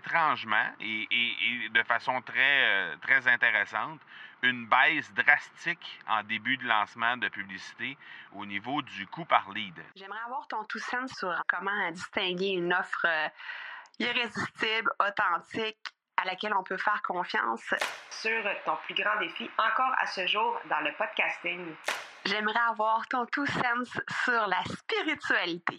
étrangement et, de façon très, très intéressante une baisse drastique en début de lancement de publicité au niveau du coût par lead. J'aimerais avoir ton tout sens sur comment distinguer une offre irrésistible, authentique, à laquelle on peut faire confiance. Sur ton plus grand défi encore à ce jour dans le podcasting. J'aimerais avoir ton tout sens sur la spiritualité.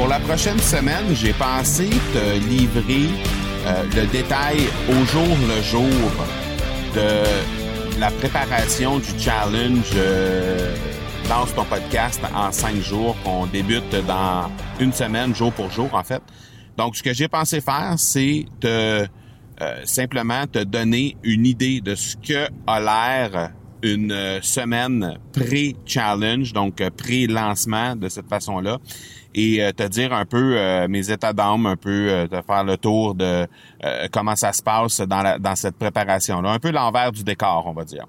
Pour la prochaine semaine, j'ai pensé te livrer euh, le détail au jour le jour de la préparation du challenge euh, dans ton podcast en cinq jours qu'on débute dans une semaine, jour pour jour en fait. Donc, ce que j'ai pensé faire, c'est te euh, simplement te donner une idée de ce que a l'air une semaine pré-challenge, donc pré-lancement de cette façon-là et euh, te dire un peu euh, mes états d'âme, un peu euh, te faire le tour de comment ça se passe dans, la, dans cette préparation-là, un peu l'envers du décor, on va dire.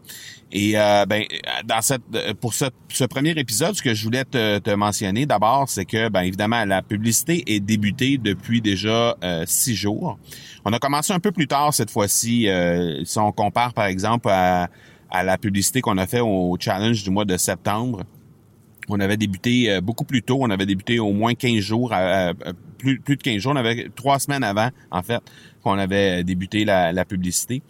Et ben dans cette pour ce, ce, premier épisode, ce que je voulais te, te mentionner d'abord, c'est que ben évidemment la publicité est débutée depuis déjà six jours. On a commencé un peu plus tard cette fois-ci. si on compare par exemple à, à la publicité qu'on a fait au challenge du mois de septembre. On avait débuté euh, beaucoup plus tôt. On avait débuté au moins 15 jours, euh, euh, plus, de 15 jours. On avait trois semaines avant, en fait, qu'on avait débuté la, publicité.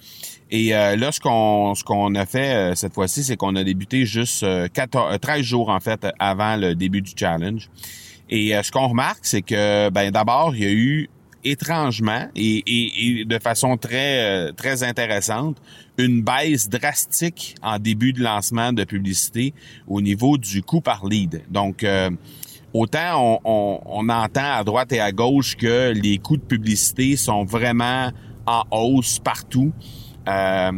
Et là, ce qu'on ce qu'on a fait cette fois-ci, c'est qu'on a débuté juste 14, 13 jours, en fait, avant le début du challenge. Et ce qu'on remarque, c'est que, ben d'abord, il y a eu étrangement et, et, de façon très très intéressante une baisse drastique en début de lancement de publicité au niveau du coût par lead. Donc, euh, autant on, on, entend à droite et à gauche que les coûts de publicité sont vraiment en hausse partout. Euh,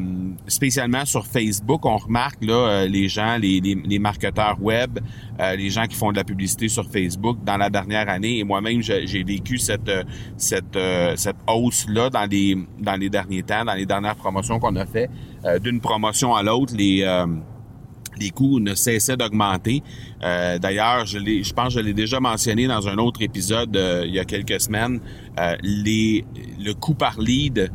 spécialement sur Facebook, on remarque là euh, les gens, les, les, marketeurs web, euh, les gens qui font de la publicité sur Facebook dans la dernière année. Et moi-même, j'ai vécu cette cette cette hausse là dans les dans les derniers temps, dans les dernières promotions qu'on a fait. D'une promotion à l'autre, les les coûts ne cessaient d'augmenter. D'ailleurs, je, je pense je l'ai déjà mentionné dans un autre épisode il y a quelques semaines. les, le coût par lead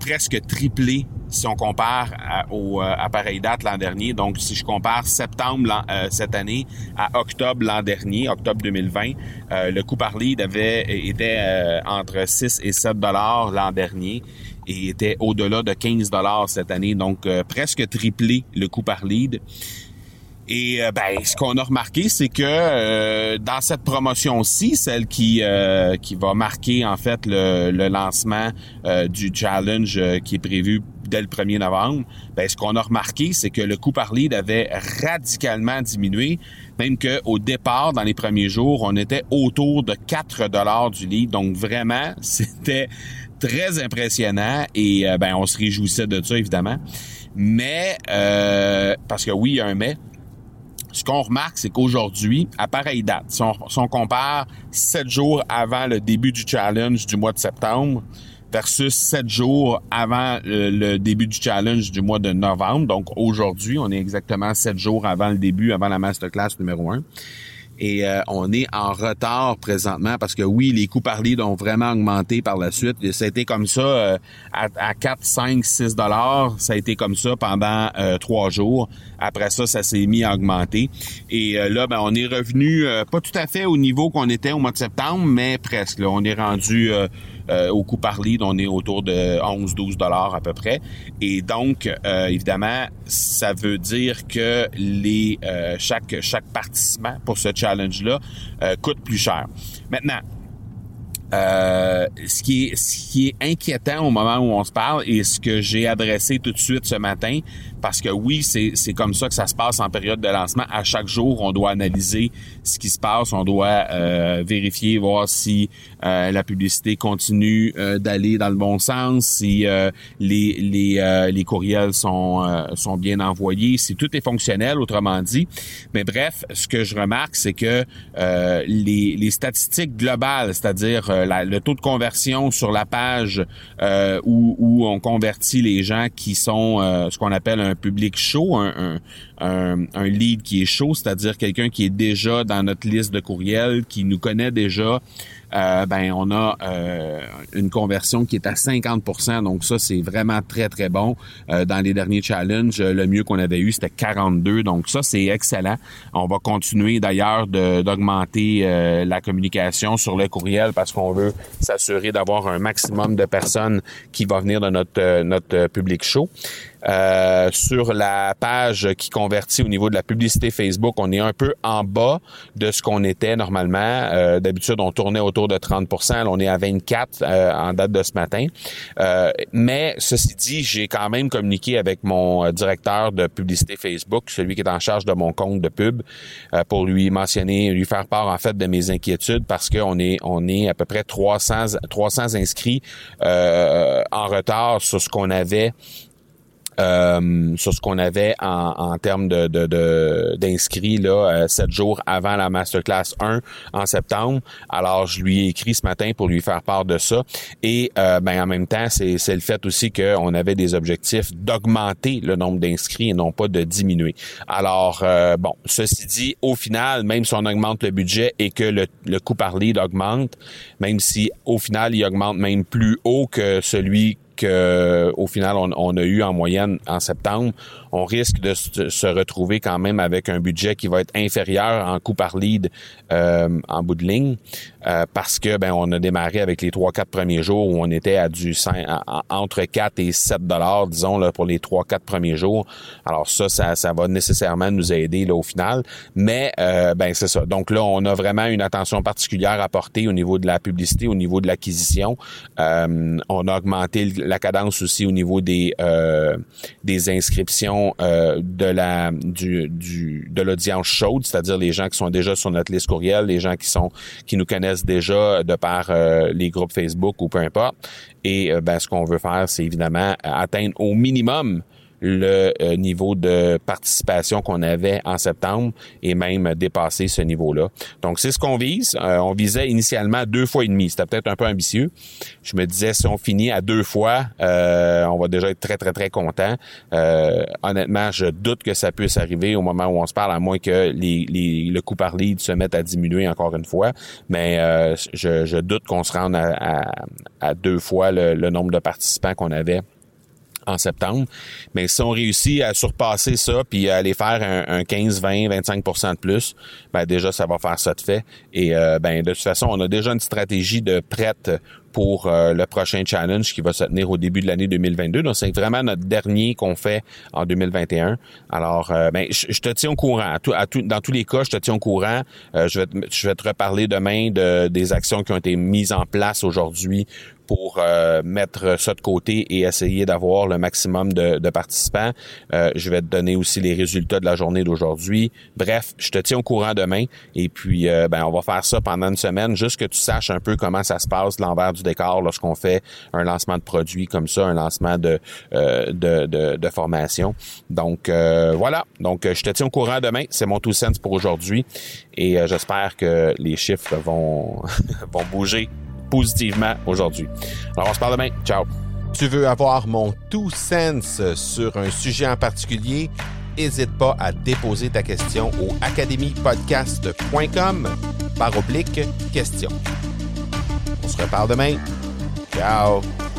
presque triplé si on compare au euh, appareil date l'an dernier. Donc, si je compare septembre euh, cette année à octobre l'an dernier, octobre 2020, euh, le coût par lead avait était entre 6 et 7 dollars l'an dernier et était au-delà de 15 dollars cette année. Donc, presque triplé le coût par lead. Et euh, ben, ce qu'on a remarqué, c'est que euh, dans cette promotion-ci, celle qui euh, qui va marquer en fait le, lancement du challenge qui est prévu dès le 1er novembre, ben, ce qu'on a remarqué, c'est que le coût par lead avait radicalement diminué, même qu'au départ, dans les premiers jours, on était autour de 4 dollars du lead. Donc vraiment, c'était très impressionnant et ben, on se réjouissait de ça, évidemment. Mais, parce que oui, il y a un mais, ce qu'on remarque, c'est qu'aujourd'hui, à pareille date, si on, compare sept jours avant le début du challenge du mois de septembre versus sept jours avant le, début du challenge du mois de novembre, donc aujourd'hui, on est exactement sept jours avant le début, avant la masterclass numéro un et euh, on est en retard présentement parce que oui, les coûts par lead ont vraiment augmenté par la suite. ça a été comme ça euh, à, 4, 5, 6 dollars. Ça a été comme ça pendant euh, trois jours. Après ça, ça s'est mis à augmenter. Et là, ben, on est revenu pas tout à fait au niveau qu'on était au mois de septembre, mais presque. Là. On est rendu euh, au coût par lead, on est autour de 11-12 dollars à peu près. Et donc, euh, évidemment, ça veut dire que les euh, chaque chaque participant pour ce challenge-là coûte plus cher. Maintenant, ce qui est ce qui est inquiétant au moment où on se parle et ce que j'ai adressé tout de suite ce matin, parce que oui, c'est comme ça que ça se passe en période de lancement. À chaque jour, on doit analyser ce qui se passe, on doit euh, vérifier, voir si euh, la publicité continue euh, d'aller dans le bon sens, si les, les, les courriels sont, sont bien envoyés, si tout est fonctionnel, autrement dit. Mais bref, ce que je remarque, c'est que les, les statistiques globales, c'est-à-dire le taux de conversion sur la page où, où on convertit les gens qui sont ce qu'on appelle un public chaud, un, un, un, lead qui est chaud, c'est-à-dire quelqu'un qui est déjà dans notre liste de courriels, qui nous connaît déjà, euh, ben on a euh, une conversion qui est à 50% Donc ça, c'est vraiment très, très bon. Euh, dans les derniers challenges, le mieux qu'on avait eu, c'était 42. Donc ça, c'est excellent. On va continuer d'ailleurs d'augmenter la communication sur le courriel parce qu'on veut s'assurer d'avoir un maximum de personnes qui vont venir de notre, notre public chaud. Euh, sur la page qui convertit au niveau de la publicité Facebook, on est un peu en bas de ce qu'on était normalement. Euh, d'habitude, on tournait autour de 30% Là, on est à 24 euh, en date de ce matin. mais ceci dit, j'ai quand même communiqué avec mon directeur de publicité Facebook, celui qui est en charge de mon compte de pub, pour lui mentionner, lui faire part en fait de mes inquiétudes parce qu'on est on est à peu près 300 300 inscrits en retard sur ce qu'on avait euh, sur ce qu'on avait en, en termes de, d'inscrits de, là euh, sept jours avant la masterclass 1 en septembre. Alors je lui ai écrit ce matin pour lui faire part de ça et euh, ben en même temps c'est, c'est le fait aussi qu'on avait des objectifs d'augmenter le nombre d'inscrits et non pas de diminuer. Alors bon ceci dit au final même si on augmente le budget et que le, le coût par lead augmente même si au final il augmente même plus haut que celui au final on, a eu en moyenne en septembre, on risque de se retrouver quand même avec un budget qui va être inférieur en coût par lead euh, en bout de ligne euh, parce que ben on a démarré avec les trois quatre premiers jours où on était à du 5, entre 4 et 7 dollars disons là pour les trois quatre premiers jours. Alors ça, ça ça va nécessairement nous aider là au final, mais euh, ben c'est ça. Donc là on a vraiment une attention particulière à porter au niveau de la publicité, au niveau de l'acquisition. on a augmenté la cadence aussi au niveau des des inscriptions euh, de l'audience chaude, c'est-à-dire les gens qui sont déjà sur notre liste courriel, les gens qui nous connaissent déjà de par euh, les groupes Facebook ou peu importe. Et euh, ben, ce qu'on veut faire, c'est évidemment atteindre au minimum le euh, niveau de participation qu'on avait en septembre et même dépasser ce niveau-là. Donc, c'est ce qu'on vise. Euh, on visait initialement deux fois et demi. C'était peut-être un peu ambitieux. Je me disais, si on finit à deux fois, euh, on va déjà être très, très, très content. honnêtement, je doute que ça puisse arriver au moment où on se parle, à moins que les, le coût par lead se mette à diminuer encore une fois. Mais je, doute qu'on se rende à, deux fois le nombre de participants qu'on avait septembre. Mais si on réussit à surpasser ça puis à aller faire un, 15, 20, 25% de plus, ben déjà ça va faire ça de fait. Et euh, ben de toute façon, on a déjà une stratégie de prête pour euh, le prochain challenge qui va se tenir au début de l'année 2022. Donc, c'est vraiment notre dernier qu'on fait en 2021. Alors, euh, ben, je, te tiens au courant. dans tous les cas, je te tiens au courant. je, vais te, je vais te reparler demain de, des actions qui ont été mises en place aujourd'hui pour euh, mettre ça de côté et essayer d'avoir le maximum de, participants. Euh, je vais te donner aussi les résultats de la journée d'aujourd'hui. Bref, je te tiens au courant demain et puis euh, ben on va faire ça pendant une semaine, juste que tu saches un peu comment ça se passe l'envers du décor lorsqu'on fait un lancement de produit comme ça, un lancement de de, formation. Donc voilà. Donc je te tiens au courant demain. C'est mon tout sens pour aujourd'hui et j'espère que les chiffres vont vont bouger positivement aujourd'hui. Alors, on se parle demain. Ciao. Tu veux avoir mon tout sens sur un sujet en particulier? N'hésite pas à déposer ta question au academypodcast.com par oblique question. On se reparle demain. Ciao.